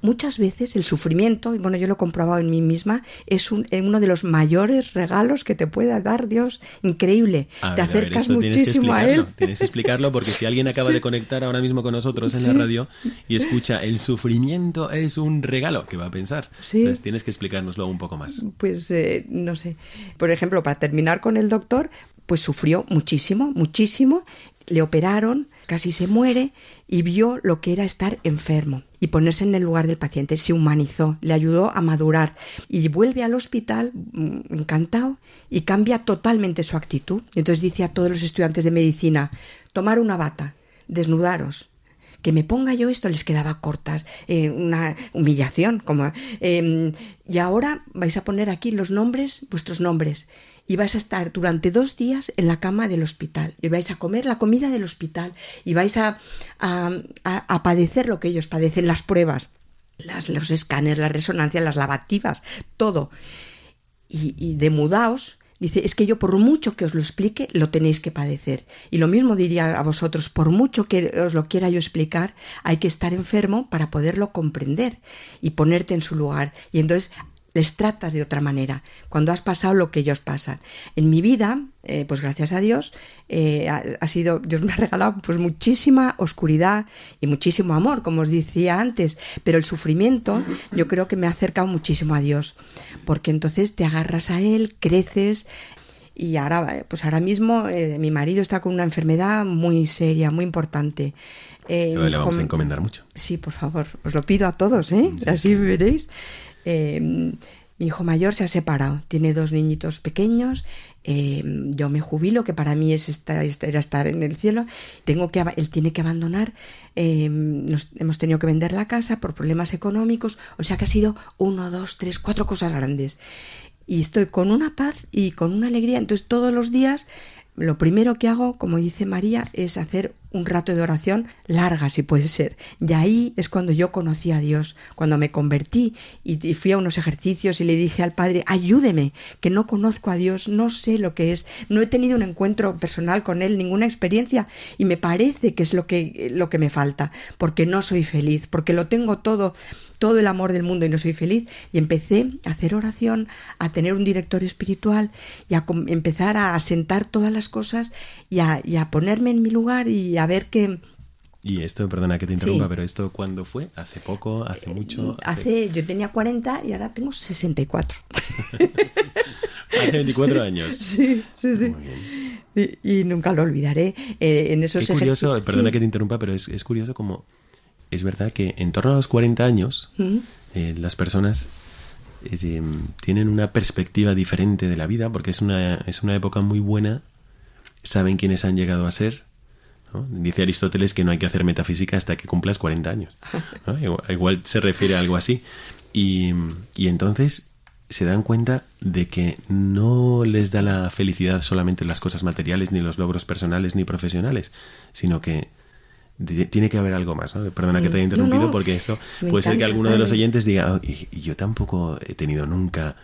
muchas veces el sufrimiento, y bueno, yo lo he comprobado en mí misma, es un, eh, uno de los mayores regalos que te pueda dar Dios. Increíble. te acercas muchísimo a Él. Tienes que explicarlo porque si alguien acaba de conectar ahora mismo con nosotros en la radio y escucha el sufrimiento es un regalo, ¿qué va a pensar? Entonces tienes que explicárnoslo un poco más. Pues eh, no sé. Por ejemplo, para terminar con el doctor, pues sufrió muchísimo, muchísimo. Le operaron, casi se muere y vio lo que era estar enfermo y ponerse en el lugar del paciente. Se humanizó, le ayudó a madurar y vuelve al hospital mm, encantado y cambia totalmente su actitud. Entonces dice a todos los estudiantes de medicina, tomar una bata, desnudaros, que me ponga yo esto les quedaba cortas, eh, una humillación, como em, y ahora vais a poner aquí los nombres, vuestros nombres, y vais a estar durante dos días en la cama del hospital, y vais a comer la comida del hospital, y vais a, a, padecer lo que ellos padecen, las pruebas, las, los escáneres, las resonancias, las lavativas, todo. Y, y demudaos Dice, es que yo por mucho que os lo explique, lo tenéis que padecer. Y lo mismo diría a vosotros, por mucho que os lo quiera yo explicar, hay que estar enfermo para poderlo comprender y ponerte en su lugar. Y entonces les tratas de otra manera, cuando has pasado lo que ellos pasan. En mi vida, eh, pues gracias a Dios, eh, ha, sido, Dios me ha regalado pues muchísima oscuridad y muchísimo amor, como os decía antes, pero el sufrimiento yo creo que me ha acercado muchísimo a Dios, porque entonces te agarras a Él, creces, y ahora, pues ahora mismo eh, mi marido está con una enfermedad muy seria, muy importante. le vamos a encomendar mucho. Sí, por favor, os lo pido a todos, ¿eh? Así veréis. Eh, mi hijo mayor se ha separado, tiene dos niñitos pequeños, eh, yo me jubilo, que para mí es estar, era estar en el cielo, tengo que, él tiene que abandonar, eh, nos, hemos tenido que vender la casa por problemas económicos, o sea que ha sido uno, dos, tres, cuatro cosas grandes. Y estoy con una paz y con una alegría, entonces todos los días lo primero que hago, como dice María, es hacer un rato de oración larga, si puede ser. Y ahí es cuando yo conocí a Dios, cuando me convertí y, fui a unos ejercicios y le dije al Padre, ayúdeme, que no conozco a Dios, no sé lo que es, no he tenido un encuentro personal con Él, ninguna experiencia, y me parece que es lo que, lo que me falta, porque no soy feliz, porque lo tengo todo todo el amor del mundo y no soy feliz. Y empecé a hacer oración, a tener un directorio espiritual y a empezar a asentar todas las cosas y a, ponerme en mi lugar y a ver que... Y esto, perdona que te interrumpa, pero esto cuándo fue? ¿Hace poco? ¿Hace mucho? Hace, yo tenía 40 y ahora tengo 64. Hace 24 años. Sí, sí, sí. Y, nunca lo olvidaré. Eh, en esos es curioso, perdona que te interrumpa, pero es, es curioso como es verdad que en torno a los 40 años eh, las personas eh, tienen una perspectiva diferente de la vida porque es una, es una época muy buena, saben quiénes han llegado a ser. Dice Aristóteles que no hay que hacer metafísica hasta que cumplas 40 años. Igual, se refiere a algo así. Y, y entonces se dan cuenta de que no les da la felicidad solamente las cosas materiales, ni los logros personales, ni profesionales, sino que tiene que haber algo más. Perdona que te haya mm. interrumpido porque esto puede ser que alguno de los oyentes diga, oh, yo tampoco he tenido nunca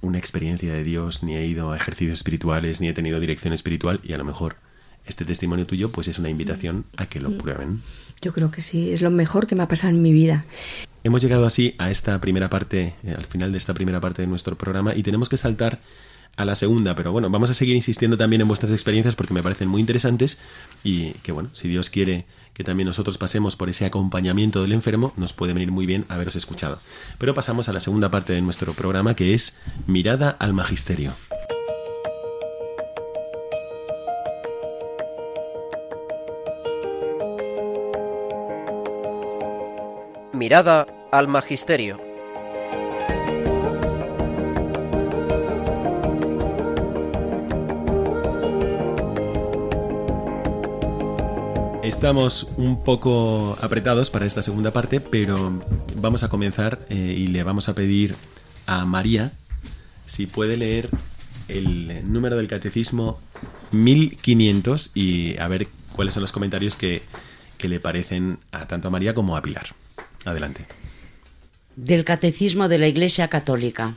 una experiencia de Dios, ni he ido a ejercicios espirituales, ni he tenido dirección espiritual y a lo mejor este testimonio tuyo pues es una invitación a que lo mm. prueben. Yo creo que sí, es lo mejor que me ha pasado en mi vida. Hemos llegado así a esta primera parte, eh, al final de esta primera parte de nuestro programa y tenemos que saltar a la segunda, pero bueno, vamos a seguir insistiendo también en vuestras experiencias porque me parecen muy interesantes y que bueno, si Dios quiere que también nosotros pasemos por ese acompañamiento del enfermo, nos puede venir muy bien haberos escuchado. Pero pasamos a la segunda parte de nuestro programa que es Mirada al Magisterio. Mirada al Magisterio. Estamos un poco apretados para esta segunda parte, pero vamos a comenzar eh, y le vamos a pedir a María si puede leer el número del catecismo 1500 y a ver cuáles son los comentarios que, que le parecen a tanto a María como a Pilar. Adelante. Del Catecismo de la Iglesia Católica.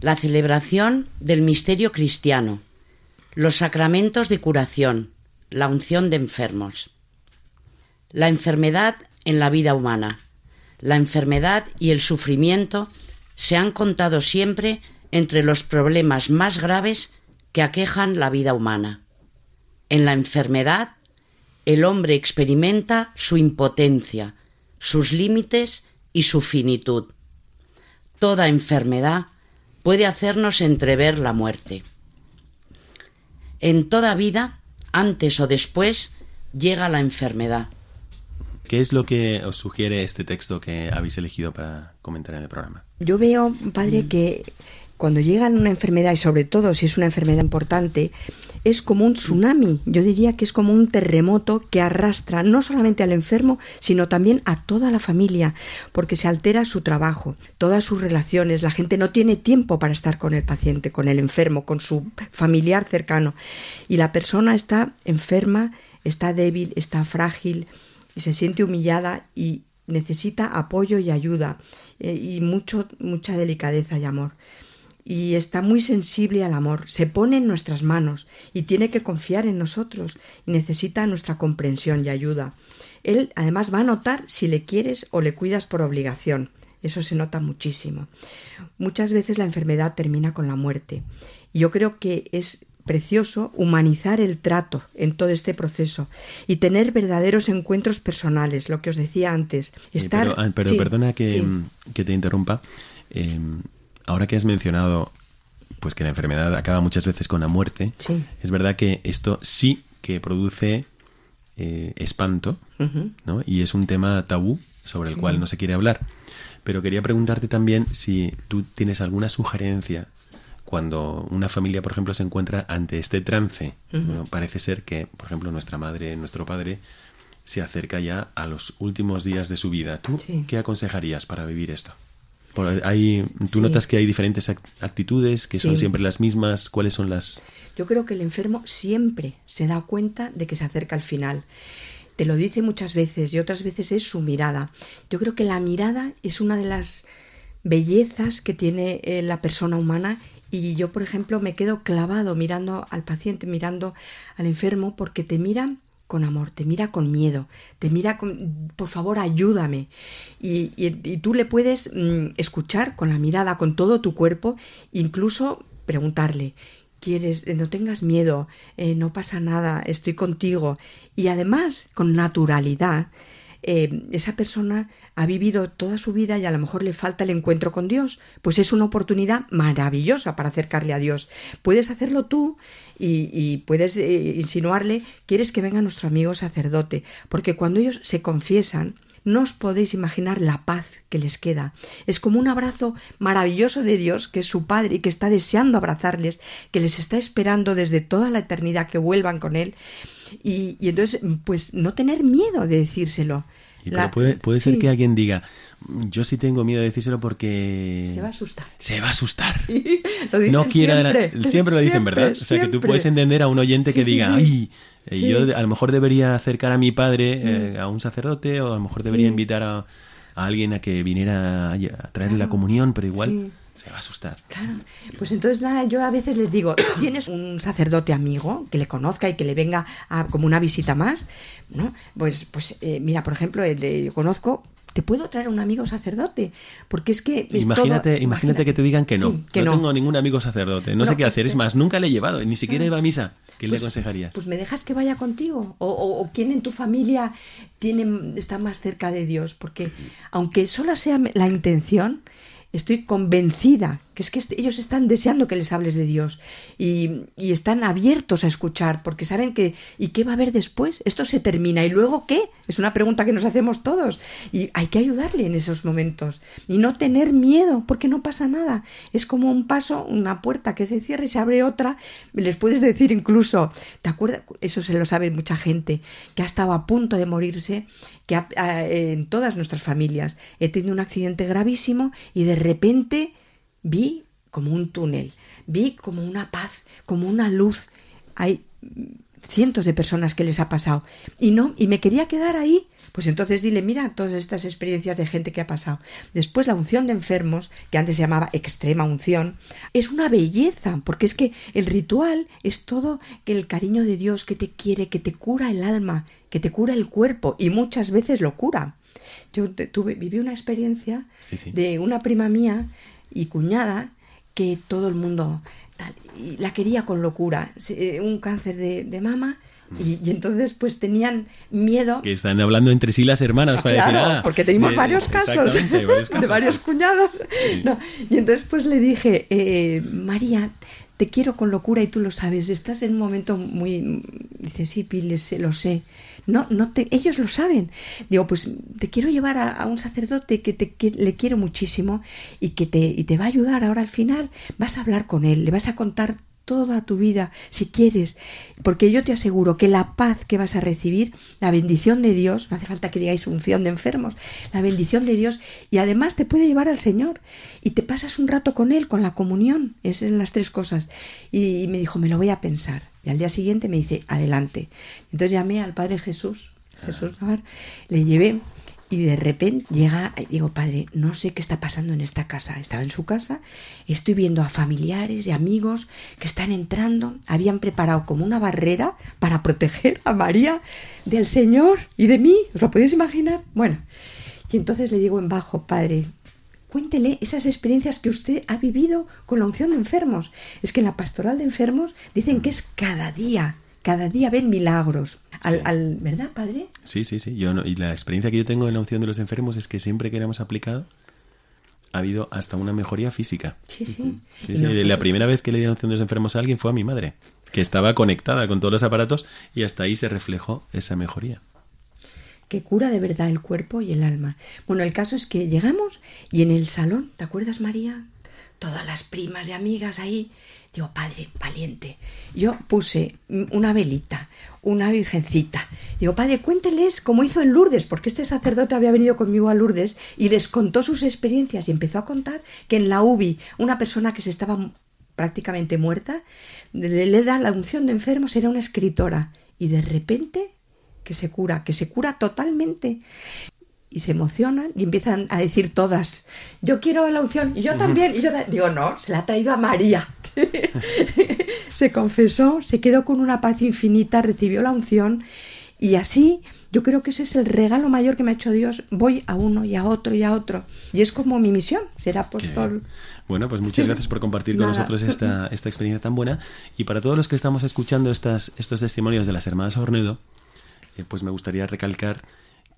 La celebración del misterio cristiano. Los sacramentos de curación la unción de enfermos. La enfermedad en la vida humana. La enfermedad y el sufrimiento se han contado siempre entre los problemas más graves que aquejan la vida humana. En la enfermedad, el hombre experimenta su impotencia, sus límites y su finitud. Toda enfermedad puede hacernos entrever la muerte. En toda vida antes o después, llega la enfermedad. ¿Qué es lo que os sugiere este texto que habéis elegido para comentar en el programa? Yo veo, padre, que cuando llega una enfermedad, y sobre todo si es una enfermedad importante, es como un tsunami. Yo diría que es como un terremoto que arrastra no solamente al enfermo, sino también a toda la familia, porque se altera su trabajo, todas sus relaciones. La gente no tiene tiempo para estar con el paciente, con el enfermo, con su familiar cercano. Y la persona está enferma, está débil, está frágil y se siente humillada y necesita apoyo y ayuda eh, y mucho, mucha delicadeza y amor y está muy sensible al amor, se pone en nuestras manos y tiene que confiar en nosotros y necesita nuestra comprensión y ayuda. Él además va a notar si le quieres o le cuidas por obligación. Eso se nota muchísimo. Muchas veces la enfermedad termina con la muerte. Y yo creo que es precioso humanizar el trato en todo este proceso y tener verdaderos encuentros personales, lo que os decía antes. Estar... pero, ah, perdona que, que, te interrumpa. Em, ahora que has mencionado pues que la enfermedad acaba muchas veces con la muerte, es verdad que esto sí que produce eh, espanto, ¿no? Y es un tema tabú sobre el cual no se quiere hablar. Pero quería preguntarte también si tú tienes alguna sugerencia cuando una familia, por ejemplo, se encuentra ante este trance. parece ser que, por ejemplo, nuestra madre, nuestro padre, se acerca ya a los últimos días de su vida. ¿Tú qué aconsejarías para vivir esto? Hay, ¿Tú notas que hay diferentes actitudes, que son siempre las mismas? ¿Cuáles son las...? Yo creo que el enfermo siempre se da cuenta de que se acerca al final. Te lo dice muchas veces y otras veces es su mirada. Yo creo que la mirada es una de las bellezas que tiene eh, la persona humana y yo, por ejemplo, me quedo clavado mirando al paciente, mirando al enfermo, porque te mira con amor, te mira con miedo, te mira con, por favor, ayúdame. Y, tú le puedes mm, escuchar con la mirada, con todo tu cuerpo, incluso preguntarle, quieres, eh, no tengas miedo, eh, no pasa nada, estoy contigo. Y además, con naturalidad, eh, esa persona ha vivido toda su vida y a lo mejor le falta el encuentro con Dios, pues es una oportunidad maravillosa para acercarle a Dios. Puedes hacerlo tú y, puedes eh, insinuarle, quieres que venga nuestro amigo sacerdote, porque cuando ellos se confiesan, no os podéis imaginar la paz que les queda. Es como un abrazo maravilloso de Dios, que es su Padre y que está deseando abrazarles, que les está esperando desde toda la eternidad que vuelvan con Él. Y, entonces, pues no tener miedo de decírselo. Y puede, puede ser que alguien diga, yo sí tengo miedo de decírselo porque... Se va a asustar. Se va a asustar. lo dicen no siempre. siempre lo dicen, ¿verdad? O sea, que tú puedes entender a un oyente que diga, ay, eh, yo a lo mejor debería acercar a mi padre, eh, mm. a un sacerdote, o a lo mejor debería invitar a, alguien a que viniera a, traerle la comunión, pero igual se va a asustar. Claro. Pues entonces nada, yo a veces les digo, ¿tienes un sacerdote amigo que le conozca y que le venga a, como una visita más? ¿No? Pues, pues eh, mira, por ejemplo, el, yo conozco te puedo traer un amigo sacerdote, porque es que... imagínate, imagínate, que te digan que no, que no, tengo ningún amigo sacerdote, no, sé qué hacer, es más, nunca le he llevado, ni siquiera iba a misa. ¿Qué le pues, aconsejarías? Pues me dejas que vaya contigo, o, o, quién en tu familia tiene, está más cerca de Dios, porque aunque solo sea la intención, estoy convencida que es que ellos están deseando que les hables de Dios y, están abiertos a escuchar porque saben que ¿y qué va a haber después? Esto se termina y luego qué? Es una pregunta que nos hacemos todos y hay que ayudarle en esos momentos y no tener miedo porque no pasa nada. Es como un paso, una puerta que se cierra y se abre otra. Les puedes decir incluso, ¿te acuerdas? Eso se lo sabe mucha gente, que ha estado a punto de morirse, que en todas nuestras familias he tenido un accidente gravísimo y de repente vi como un túnel, vi como una paz, como una luz. Hay cientos de personas que les ha pasado. Y no y me quería quedar ahí. Pues entonces dile mira todas estas experiencias de gente que ha pasado después la unción de enfermos que antes se llamaba extrema unción es una belleza porque es que el ritual es todo el cariño de Dios que te quiere que te cura el alma que te cura el cuerpo y muchas veces lo cura yo tuve viví una experiencia de una prima mía y cuñada que todo el mundo y la quería con locura. Eh, un cáncer de, mama. Y, entonces pues tenían miedo. Que están hablando entre sí las hermanas para decir, ah, porque tenemos varios, casos, de varios cuñados. Y entonces pues le dije, eh, María, te quiero con locura y tú lo sabes. Estás en un momento muy... Dice, sí, Piles, lo sé. No, no te, ellos lo saben. Digo, pues te quiero llevar a, un sacerdote que, te, le quiero muchísimo y que te, y va a ayudar. Ahora al final vas a hablar con él, le vas a contar toda tu vida, si quieres, porque yo te aseguro que la paz que vas a recibir, la bendición de Dios, no hace falta que digáis unción de enfermos, la bendición de Dios, y además te puede llevar al Señor, y te pasas un rato con Él, con la comunión, es en las tres cosas. Y, me dijo, me lo voy a pensar. Y al día siguiente me dice, adelante. Entonces llamé al Padre Jesús, Jesús Navar, le llevé y de repente llega, digo, padre, no sé qué está pasando en esta casa. Estaba en su casa, estoy viendo a familiares y amigos que están entrando, habían preparado como una barrera para proteger a María del Señor y de mí. ¿Os lo podéis imaginar? Bueno, y entonces le digo en bajo, padre, cuéntele esas experiencias que usted ha vivido con la unción de enfermos. Es que en la pastoral de enfermos dicen que es cada día, cada día ven milagros. Al, ¿Verdad, padre? Sí, sí, sí. Yo y la experiencia que yo tengo en la unción de los enfermos es que siempre que la hemos aplicado ha habido hasta una mejoría física. Sí, sí. La primera vez que le di la unción de los enfermos a alguien fue a mi madre, que estaba conectada con todos los aparatos y hasta ahí se reflejó esa mejoría que cura de verdad el cuerpo y el alma. Bueno, el caso es que llegamos y en el salón, ¿te acuerdas María? Todas las primas y amigas ahí Digo, padre, valiente. Yo puse una velita, una virgencita. Digo, padre, cuénteles cómo hizo en Lourdes, porque este sacerdote había venido conmigo a Lourdes y les contó sus experiencias y empezó a contar que en la UBI una persona que se estaba prácticamente muerta le, da la unción de enfermos, era una escritora y de repente que se cura, que se cura totalmente y se emocionan y empiezan a decir todas, yo quiero la unción, y yo también, y yo digo, no, se la ha traído a María. se confesó, se quedó con una paz infinita, recibió la unción y así yo creo que ese es el regalo mayor que me ha hecho Dios. Voy a uno y a otro y a otro. Y es como mi misión, ser apóstol. Bueno, pues muchas gracias por compartir con nosotros esta, esta experiencia tan buena. Y para todos los que estamos escuchando estas, estos testimonios de las hermanas Ornedo, eh, pues me gustaría recalcar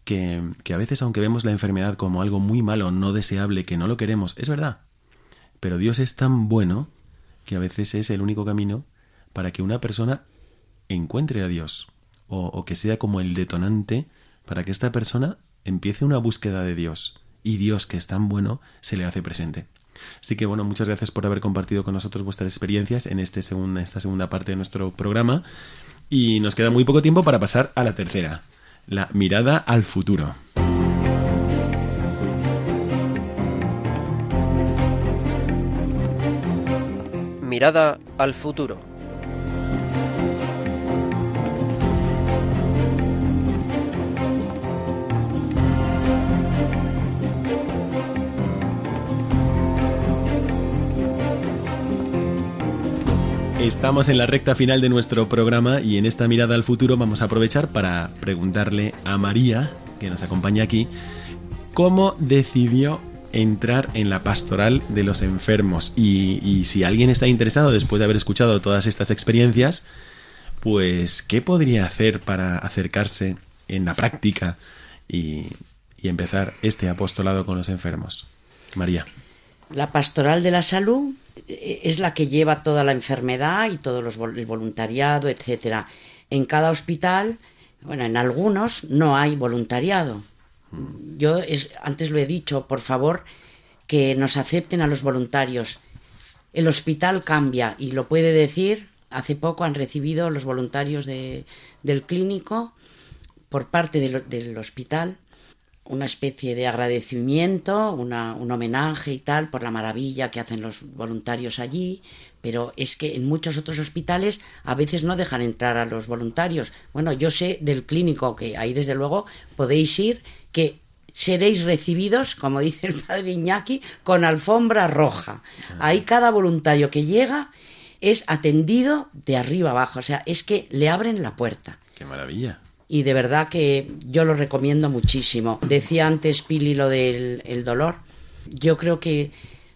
que, que a veces, aunque vemos la enfermedad como algo muy malo, no deseable, que no lo queremos, es verdad. Pero Dios es tan bueno que a veces es el único camino para que una persona encuentre a Dios o, que sea como el detonante para que esta persona empiece una búsqueda de Dios y Dios que es tan bueno se le hace presente. Así que bueno, muchas gracias por haber compartido con nosotros vuestras experiencias en este esta segunda parte de nuestro programa y nos queda muy poco tiempo para pasar a la tercera, la mirada al futuro. mirada al futuro. Estamos en la recta final de nuestro programa y en esta mirada al futuro vamos a aprovechar para preguntarle a María, que nos acompaña aquí, cómo decidió entrar en la pastoral de los enfermos. Y, si alguien está interesado después de haber escuchado todas estas experiencias, pues ¿qué podría hacer para acercarse en la práctica y, empezar este apostolado con los enfermos? María. La pastoral de la salud es la que lleva toda la enfermedad y todo los, el voluntariado, etcétera. En cada hospital, bueno, en algunos no hay voluntariado yo antes lo he dicho, por favor, que nos acepten a los voluntarios. El hospital cambia y lo puede decir. Hace poco han recibido los voluntarios del clínico por parte del hospital una especie de agradecimiento, una, un homenaje y tal por la maravilla que hacen los voluntarios allí, pero es que en muchos otros hospitales a veces no dejan entrar a los voluntarios. Bueno, yo sé del clínico que ahí desde luego podéis ir que seréis recibidos, como dice el padre Iñaki, con alfombra roja. Ahí cada voluntario que llega es atendido de arriba abajo, o sea, es que le abren la puerta. ¡Qué maravilla! Y de verdad que yo lo recomiendo muchísimo. Decía antes Pili lo del el dolor. Yo creo que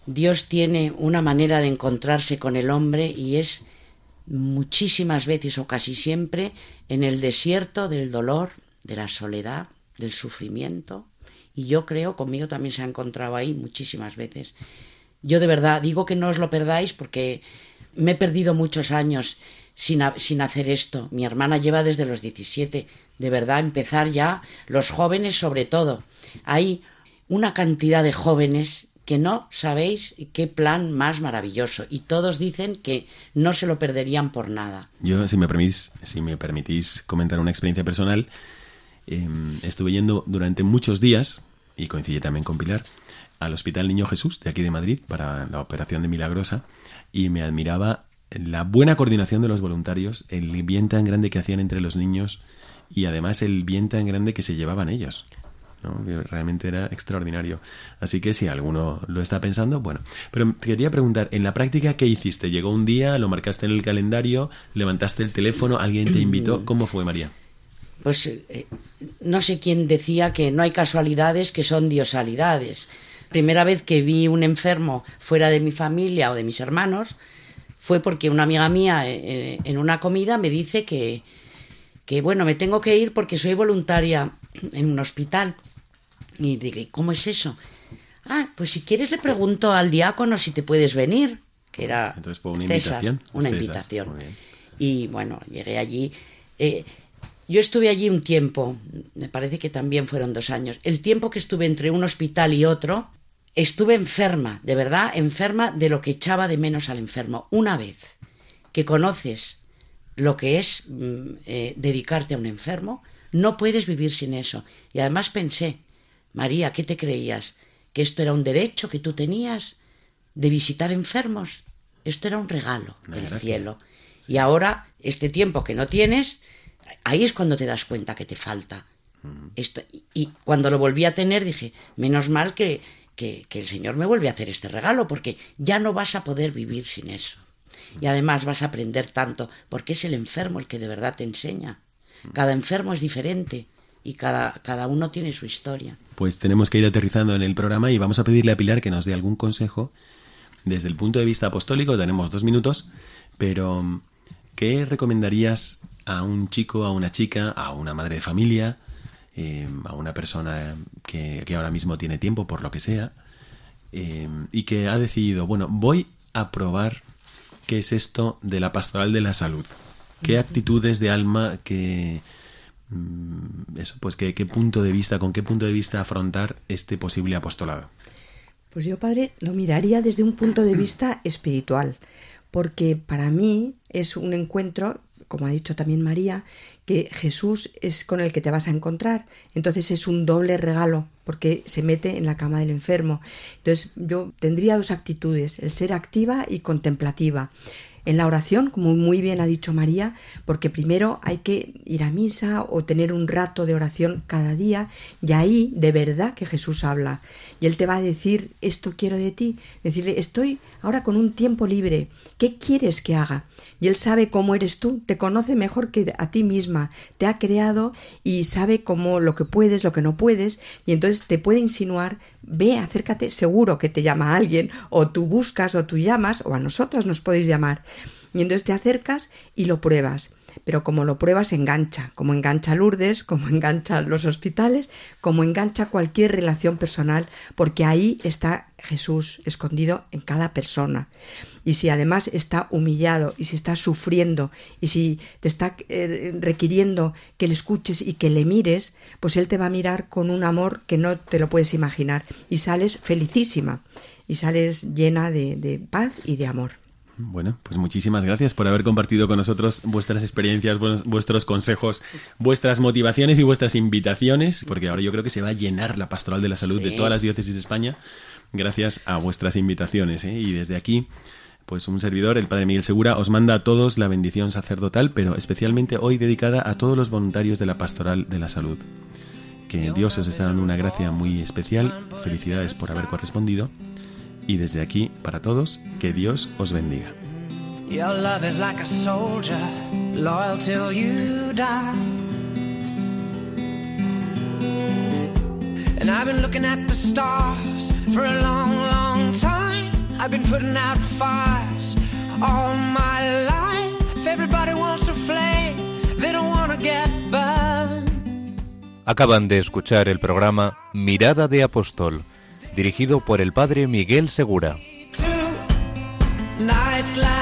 Dios tiene una manera de encontrarse con el hombre y es muchísimas veces o casi siempre en el desierto del dolor, de la soledad, del sufrimiento. Y yo creo, conmigo también se ha encontrado ahí muchísimas veces. Yo de verdad digo que no os lo perdáis porque me he perdido muchos años sin, sin hacer esto. Mi hermana lleva desde los 17. De verdad, empezar ya, los jóvenes sobre todo. Hay una cantidad de jóvenes que no sabéis qué plan más maravilloso y todos dicen que no se lo perderían por nada. Yo, si me permitís, si me permitís comentar una experiencia personal, em, estuve yendo durante muchos días, y coincidí también con Pilar, al Hospital Niño Jesús de aquí de Madrid para la operación de Milagrosa y me admiraba la buena coordinación de los voluntarios, el bien tan grande que hacían entre los niños y además el bien tan grande que se llevaban ellos. ¿no? realmente era extraordinario. Así que si alguno lo está pensando, bueno. Pero quería preguntar, en la práctica, ¿qué hiciste? ¿Llegó un día, lo marcaste en el calendario, levantaste el teléfono, alguien te invitó? ¿Cómo fue, María? Pues eh, no sé quién decía que no hay casualidades que son diosalidades. Primera vez que vi un enfermo fuera de mi familia o de mis hermanos fue porque una amiga mía eh, eh, en una comida me dice que, que, bueno, me tengo que ir porque soy voluntaria en un hospital. Y digo, ¿cómo es eso? Ah, pues si quieres le pregunto al diácono si te puedes venir, que era Entonces fue una invitación. Una invitación. Y bueno, llegué allí. Eh, yo estuve allí un tiempo, me parece que también fueron dos años. El tiempo que estuve entre un hospital y otro, estuve enferma, de verdad, enferma de lo que echaba de menos al enfermo. Una vez que conoces lo que es mm, eh, dedicarte a un enfermo, no puedes vivir sin eso. Y además pensé, María, ¿qué te creías? ¿Que esto era un derecho que tú tenías de visitar enfermos? Esto era un regalo del cielo. Y ahora, este tiempo que no tienes, ahí es cuando te das cuenta que te falta. Esto, y cuando lo volví a tener dije, menos mal que, que, el Señor me vuelve a hacer este regalo, porque ya no vas a poder vivir sin eso. Y además vas a aprender tanto, porque es el enfermo el que de verdad te enseña. Cada enfermo es diferente y cada, cada uno tiene su historia. Pues tenemos que ir aterrizando en el programa y vamos a pedirle a Pilar que nos dé algún consejo desde el punto de vista apostólico. Tenemos dos minutos, pero ¿qué recomendarías a un chico, a una chica, a una madre de familia Em, a una persona que, ahora mismo tiene tiempo por lo que sea em, y que ha decidido, bueno, voy a probar qué es esto de la pastoral de la salud. ¿Qué actitudes de alma, qué, mm, eso, pues qué, qué punto de vista, con qué punto de vista afrontar este posible apostolado? Pues yo, padre, lo miraría desde un punto de vista espiritual, porque para mí es un encuentro, como ha dicho también María, que Jesús es con el que te vas a encontrar. Entonces es un doble regalo porque se mete en la cama del enfermo. Entonces yo tendría dos actitudes, el ser activa y contemplativa en la oración, como muy bien ha dicho María, porque primero hay que ir a misa o tener un rato de oración cada día y ahí de verdad que Jesús habla. Y Él te va a decir, esto quiero de ti, decirle, estoy ahora con un tiempo libre, ¿qué quieres que haga? Y Él sabe cómo eres tú, te conoce mejor que a ti misma, te ha creado y sabe cómo lo que puedes, lo que no puedes, y entonces te puede insinuar, ve, acércate, seguro que te llama alguien, o tú buscas, o tú llamas, o a nosotros nos podéis llamar. Y entonces te acercas y lo pruebas. Pero como lo pruebas, engancha, como engancha Lourdes, como engancha los hospitales, como engancha cualquier relación personal, porque ahí está Jesús escondido en cada persona. Y si además está humillado y si está sufriendo y si te está eh, requiriendo que le escuches y que le mires, pues Él te va a mirar con un amor que no te lo puedes imaginar y sales felicísima y sales llena de paz y de amor. Bueno, pues muchísimas gracias por haber compartido con nosotros vuestras experiencias, vuestros consejos, vuestras motivaciones y vuestras invitaciones, porque ahora yo creo que se va a llenar la pastoral de la salud de todas las diócesis de España gracias a vuestras invitaciones. ¿eh? Y desde aquí, pues un servidor, el Padre Miguel Segura, os manda a todos la bendición sacerdotal, pero especialmente hoy dedicada a todos los voluntarios de la pastoral de la salud. Que Dios os está dando una gracia muy especial. Felicidades por haber correspondido y desde aquí, para todos, que Dios os bendiga. And I've been looking at the stars for a long, long. I've been putting out fires all my life. Everybody wants to flame, they don't want to get burned. Acaban de escuchar el programa Mirada de Apóstol dirigido por el padre Miguel Segura. Nights like